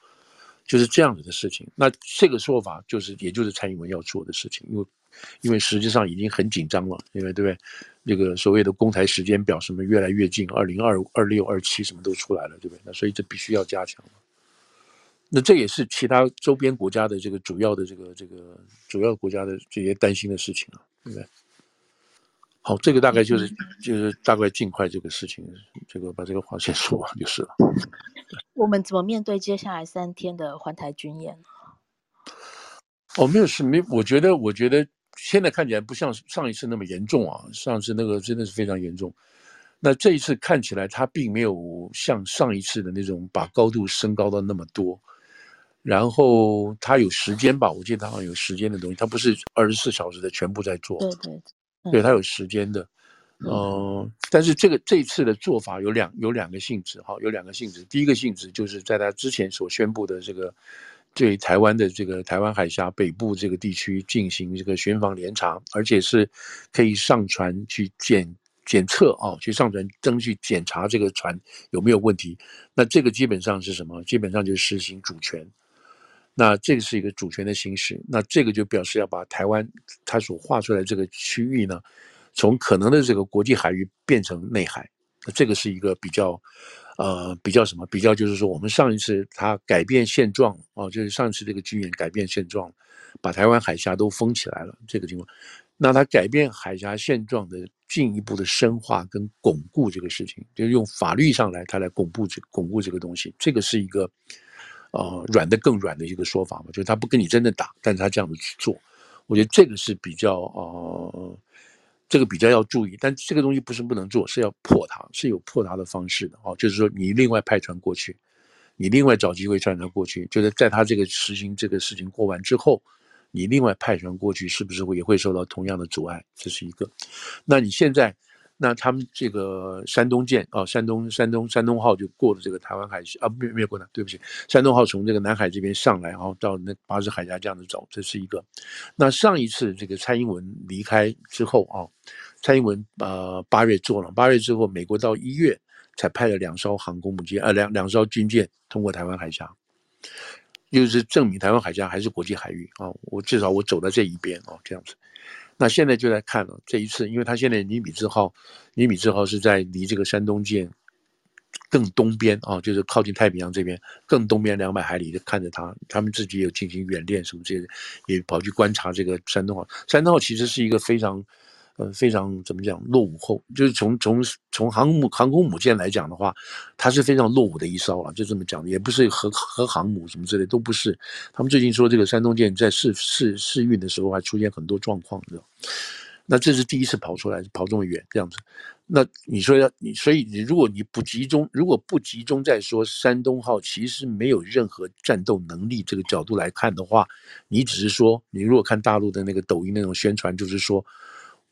A: 就是这样子的事情，那这个说法就是，也就是蔡英文要做的事情，因为，因为实际上已经很紧张了，因为对不对？这个所谓的公台时间表什么越来越近，二零二二六二七什么都出来了，对不对？那所以这必须要加强了。那这也是其他周边国家的这个主要的这个这个主要国家的这些担心的事情啊，对不对？好，这个大概就是就是大概尽快这个事情，这个把这个话先说完就是了。
B: 我们怎么面对接下来三天的环台军演？
A: 哦，没有事，没，我觉得，我觉得现在看起来不像上一次那么严重啊，上次那个真的是非常严重。那这一次看起来，它并没有像上一次的那种把高度升高到那么多。然后它有时间吧，我记得它好像有时间的东西，它不是二十四小时的全部在做。
B: 对对，
A: 嗯、对，它有时间的。嗯、呃，但是这个这一次的做法有两有两个性质哈，有两个性质。第一个性质就是在他之前所宣布的这个对台湾的这个台湾海峡北部这个地区进行这个巡防联查，而且是可以上船去检检测啊，去上船登去检查这个船有没有问题。那这个基本上是什么？基本上就是实行主权。那这个是一个主权的行使，那这个就表示要把台湾它所划出来这个区域呢，从可能的这个国际海域变成内海，那这个是一个比较，呃，比较什么？比较就是说，我们上一次他改变现状哦，就是上一次这个军演改变现状，把台湾海峡都封起来了这个情况，那他改变海峡现状的进一步的深化跟巩固这个事情，就是用法律上来他来巩固这巩固这个东西，这个是一个。呃，软的更软的一个说法嘛，就是他不跟你真的打，但是他这样子去做，我觉得这个是比较呃，这个比较要注意。但这个东西不是不能做，是要破它，是有破它的方式的哦。就是说，你另外派船过去，你另外找机会派船过去，就是在他这个实行这个事情过完之后，你另外派船过去，是不是会也会受到同样的阻碍？这是一个。那你现在。那他们这个山东舰啊，山东山东山东号就过了这个台湾海峡啊，没没有过呢，对不起，山东号从这个南海这边上来，然后到那巴士海峡这样子走，这是一个。那上一次这个蔡英文离开之后啊，蔡英文呃八月做了，八月之后美国到一月才派了两艘航空母舰啊，两两艘军舰通过台湾海峡，就是证明台湾海峡还是国际海域啊，我至少我走在这一边啊，这样子。那现在就在看了这一次，因为他现在尼米兹号，尼米兹号是在离这个山东舰更东边啊，就是靠近太平洋这边更东边两百海里的看着他，他们自己有进行演练什么这些，也跑去观察这个山东号。山东号其实是一个非常。呃，非常怎么讲落伍后，就是从从从航母航空母舰来讲的话，它是非常落伍的一艘啊，就这么讲的，也不是核核航母什么之类都不是。他们最近说这个山东舰在试试试运的时候还出现很多状况，知道？那这是第一次跑出来，跑这么远这样子。那你说要你，所以你如果你不集中，如果不集中在说山东号其实没有任何战斗能力这个角度来看的话，你只是说你如果看大陆的那个抖音那种宣传，就是说。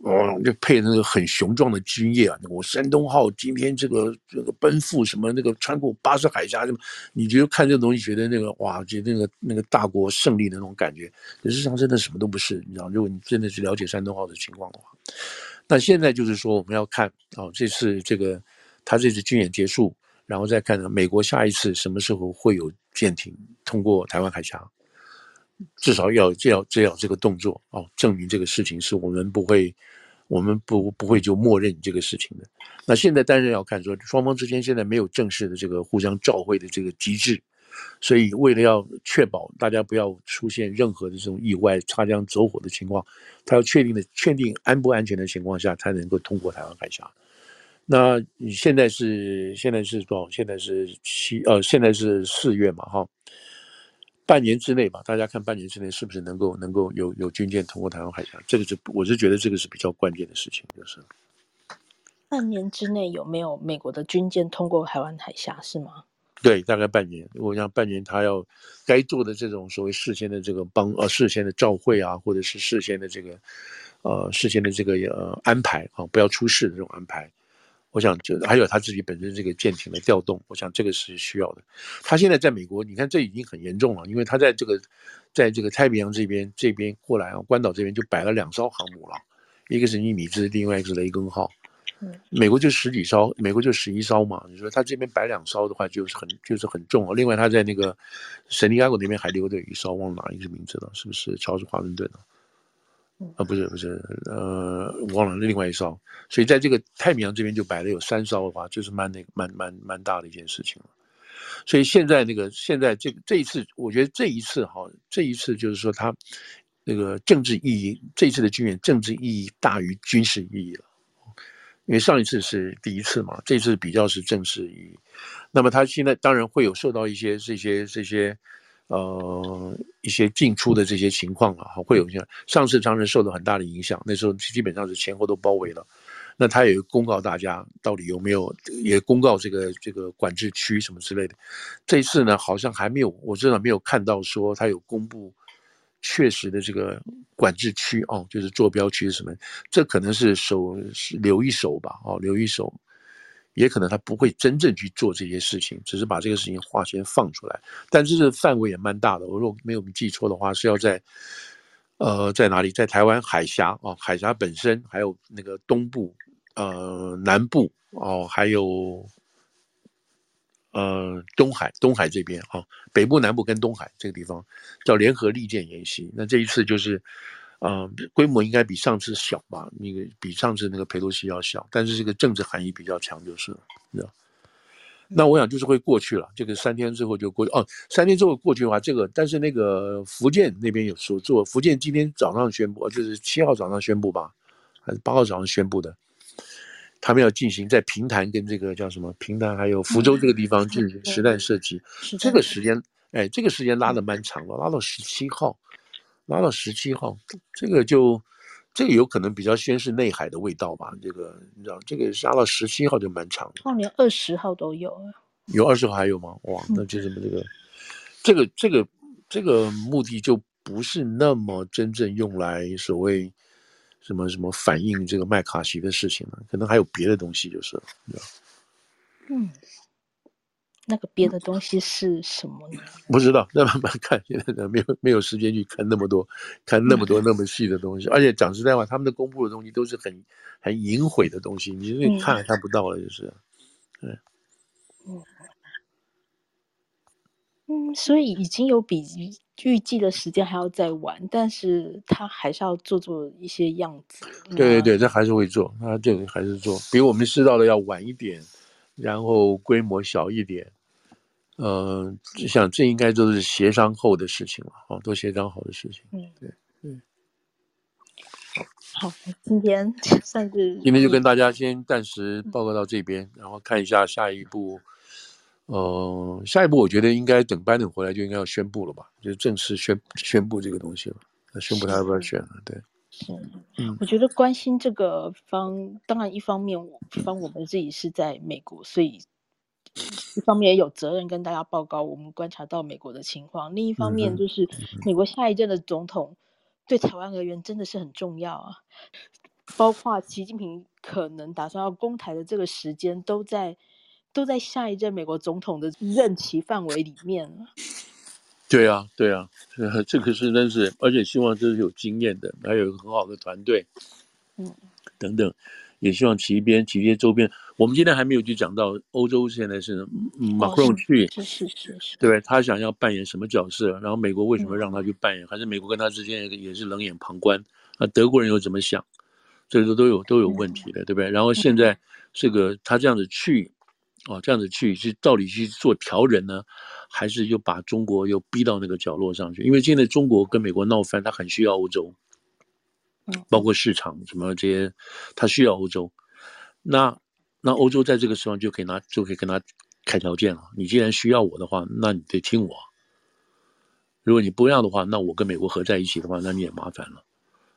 A: 哦，就配那个很雄壮的军舰啊！我山东号今天这个这个奔赴什么那个穿过巴士海峡什么？你觉得看这东西觉得那个哇，觉得那个那个大国胜利的那种感觉，实际上真的什么都不是。你知道，如果你真的是了解山东号的情况的话，那现在就是说我们要看、哦，这次这个他这次军演结束，然后再看呢，美国下一次什么时候会有舰艇通过台湾海峡？至少要这要这要这个动作哦，证明这个事情是我们不会，我们不不会就默认这个事情的。那现在当然要看说，双方之间现在没有正式的这个互相照会的这个机制，所以为了要确保大家不要出现任何的这种意外擦枪走火的情况，他要确定的确定安不安全的情况下才能够通过台湾海峡。那现在是现在是多少？现在是七呃，现在是四月嘛，哈。半年之内吧，大家看半年之内是不是能够能够有有军舰通过台湾海峡？这个是我是觉得这个是比较关键的事情，就是
B: 半年之内有没有美国的军舰通过台湾海峡是吗？
A: 对，大概半年。我想半年他要该做的这种所谓事先的这个帮呃事先的照会啊，或者是事先的这个呃事先的这个呃安排啊，不要出事的这种安排。我想，就还有他自己本身这个舰艇的调动，我想这个是需要的。他现在在美国，你看这已经很严重了，因为他在这个，在这个太平洋这边这边过来啊，关岛这边就摆了两艘航母了，一个是尼米兹，另外一个是雷根号。美国就十几艘，美国就十一艘嘛。你说他这边摆两艘的话，就是很就是很重啊。另外他在那个圣地亚哥那边还留着一艘，忘了哪一个名字了，是不是乔治华盛顿啊？啊，不是不是，呃，忘了另外一艘，所以在这个太平洋这边就摆了有三艘的话，就是蛮那蛮蛮蛮大的一件事情了。所以现在那个现在这这一次，我觉得这一次哈，这一次就是说它那个政治意义，这一次的军演政治意义大于军事意义了。因为上一次是第一次嘛，这次比较是正式意义。那么他现在当然会有受到一些这些这些呃一些进出的这些情况啊，会有一些上次当然受到很大的影响，那时候基本上是前后都包围了。那他也公告大家到底有没有，也公告这个这个管制区什么之类的。这一次呢，好像还没有，我真的没有看到说他有公布确实的这个管制区哦，就是坐标区什么，这可能是手留一手吧，哦，留一手。也可能他不会真正去做这些事情，只是把这个事情划先放出来。但这是范围也蛮大的。我如果没有记错的话，是要在呃在哪里？在台湾海峡啊、哦，海峡本身，还有那个东部、呃南部哦，还有呃东海东海这边啊、北部、南部跟东海这个地方叫联合利剑演习。那这一次就是。啊、呃，规模应该比上次小吧？那个比上次那个佩洛西要小，但是这个政治含义比较强，就是。那我想就是会过去了，这个三天之后就过去。哦，三天之后过去的话，这个但是那个福建那边有说做，福建今天早上宣布，就是七号早上宣布吧，还是八号早上宣布的，他们要进行在平潭跟这个叫什么平潭，还有福州这个地方进行实弹射击。这个时间，哎，这个时间拉的蛮长了，拉到十七号。拉到十七号，这个就，这个有可能比较先是内海的味道吧。这个你知道，这个拉到十七号就蛮长的。
B: 哦，连二十号都有啊？
A: 有二十号还有吗？哇，那就什么这个，这个这个这个目的就不是那么真正用来所谓什么什么反映这个麦卡锡的事情了，可能还有别的东西，就是。
B: 嗯。那个别的东西是什么呢？
A: 不知道，那慢慢看。现在没有没有时间去看那么多，看那么多 那么细的东西。而且讲实在话，他们的公布的东西都是很很隐晦的东西，你你看也看不到了，就是。对。嗯。
B: 嗯，所以已经有比预计的时间还要再晚，但是他还是要做做一些样子。
A: 对对对，这还是会做，他这个还是做，比我们知道的要晚一点，然后规模小一点。呃，就想这应该都是协商后的事情了，啊，都协商好的事情。嗯，对，嗯。
B: 好，今天 算是
A: 今天就跟大家先暂时报告到这边，然后看一下下一步。呃，下一步我觉得应该等拜登回来就应该要宣布了吧，就正式宣宣布这个东西了，宣布他要不要选了，对。
B: 是，嗯，我觉得关心这个方，当然一方面我，方我们自己是在美国，所以。一方面也有责任跟大家报告我们观察到美国的情况，另一方面就是美国下一任的总统对台湾而言真的是很重要啊，包括习近平可能打算要攻台的这个时间都在都在下一任美国总统的任期范围里面。
A: 对啊，对啊，这个是真是，而且希望这是有经验的，还有一个很好的团队，嗯，等等。也希望其边、其些周边，我们今天还没有去讲到欧洲，现在是马克龙去，
B: 是是是是，
A: 对，他想要扮演什么角色？然后美国为什么让他去扮演？还是美国跟他之间也是冷眼旁观？那德国人又怎么想？这个都有都有问题的，对不对？然后现在这个他这样子去，哦，这样子去是到底去做调人呢，还是又把中国又逼到那个角落上去？因为现在中国跟美国闹翻，他很需要欧洲。包括市场什么这些，他需要欧洲，那那欧洲在这个时候就可以拿就可以跟他开条件了。你既然需要我的话，那你得听我。如果你不要的话，那我跟美国合在一起的话，那你也麻烦了。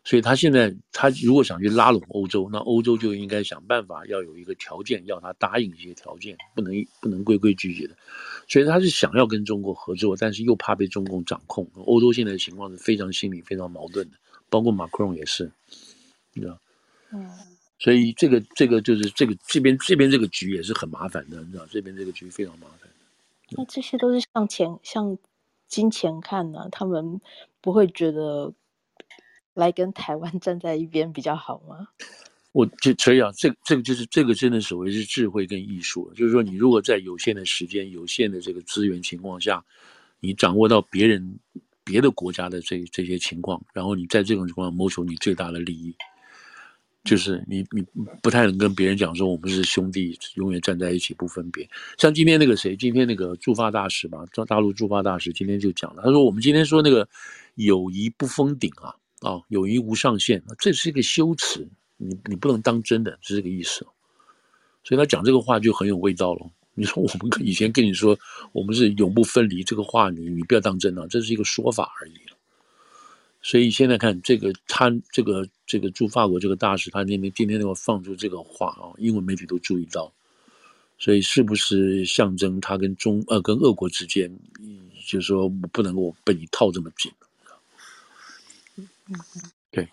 A: 所以他现在他如果想去拉拢欧洲，那欧洲就应该想办法要有一个条件，要他答应一些条件，不能不能规规矩矩的。所以他是想要跟中国合作，但是又怕被中共掌控。欧洲现在的情况是非常心理非常矛盾的。包括马克龙也是，你知道，嗯，所以这个这个就是这个这边这边这个局也是很麻烦的，你知道，这边这个局非常麻烦。
B: 那这些都是向钱向金钱看呢、啊，他们不会觉得来跟台湾站在一边比较好吗？
A: 我就所以啊，这这个就是这个真的所谓是智慧跟艺术，就是说你如果在有限的时间、有限的这个资源情况下，你掌握到别人。别的国家的这这些情况，然后你在这种情况下谋求你最大的利益，就是你你不太能跟别人讲说我们是兄弟，永远站在一起不分别。像今天那个谁，今天那个驻发大使吧，大陆驻发大使今天就讲了，他说我们今天说那个友谊不封顶啊，啊，友谊无上限，这是一个修辞，你你不能当真的，是这个意思。所以他讲这个话就很有味道了。你说我们以前跟你说我们是永不分离，这个话你你不要当真啊，这是一个说法而已。所以现在看这个他这个这个驻法国这个大使，他那边今天那个放出这个话啊，英文媒体都注意到，所以是不是象征他跟中呃跟俄国之间，就是说我不能够被你套这么紧？嗯嗯，对，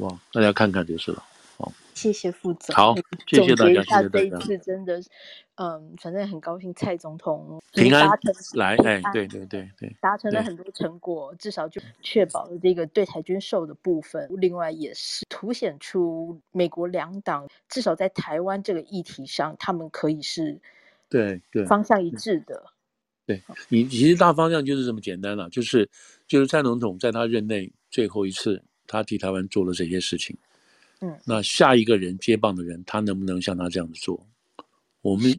A: 哇，大家看看就是了。
B: 谢谢副总。
A: 好，谢谢大家。
B: 这一次真的，嗯，反正很高兴蔡总统
A: 平安来，哎，对对对对，
B: 达成了很多成果，至少就确保了这个对台军售的部分。另外，也是凸显出美国两党至少在台湾这个议题上，他们可以是
A: 对对
B: 方向一致的。
A: 对你，其实大方向就是这么简单了，就是就是蔡总统在他任内最后一次，他替台湾做了这些事情。
B: 嗯，
A: 那下一个人接棒的人，他能不能像他这样子做？我们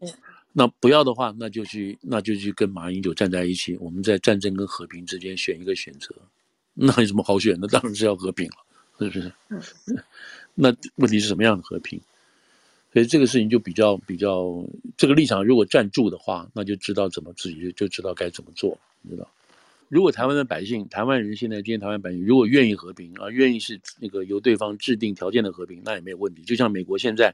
A: 那不要的话，那就去那就去跟马英九站在一起。我们在战争跟和平之间选一个选择，那有什么好选的？当然是要和平了，是不是？嗯，那问题是什么样的和平？所以这个事情就比较比较这个立场，如果站住的话，那就知道怎么自己就就知道该怎么做，你知道。如果台湾的百姓、台湾人现在今天台湾百姓如果愿意和平啊，愿意是那个由对方制定条件的和平，那也没有问题。就像美国现在，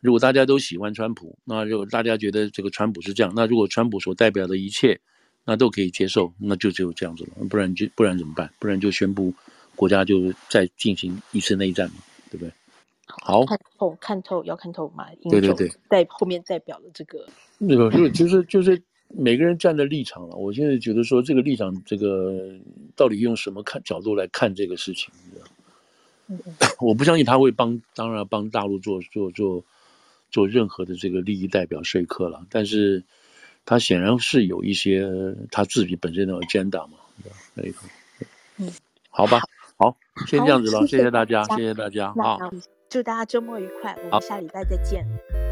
A: 如果大家都喜欢川普，那如果大家觉得这个川普是这样，那如果川普所代表的一切，那都可以接受，那就只有这样子了。不然就不然怎么办？不然就宣布国家就再进行一次内战嘛，对不对？好，
B: 看透看透要看透嘛，
A: 对对对，
B: 在后面代表了这个
A: 那个就就是就是。每个人站的立场了，我现在觉得说这个立场，这个到底用什么看角度来看这个事情？嗯、我不相信他会帮，当然帮大陆做做做做任何的这个利益代表说客了。但是他显然是有一些他自己本身的 agenda 嘛，那一嗯，好吧，好，先这样子了，谢谢大家，谢谢大家，好，
B: 祝大家周末愉快，我们下礼拜再见。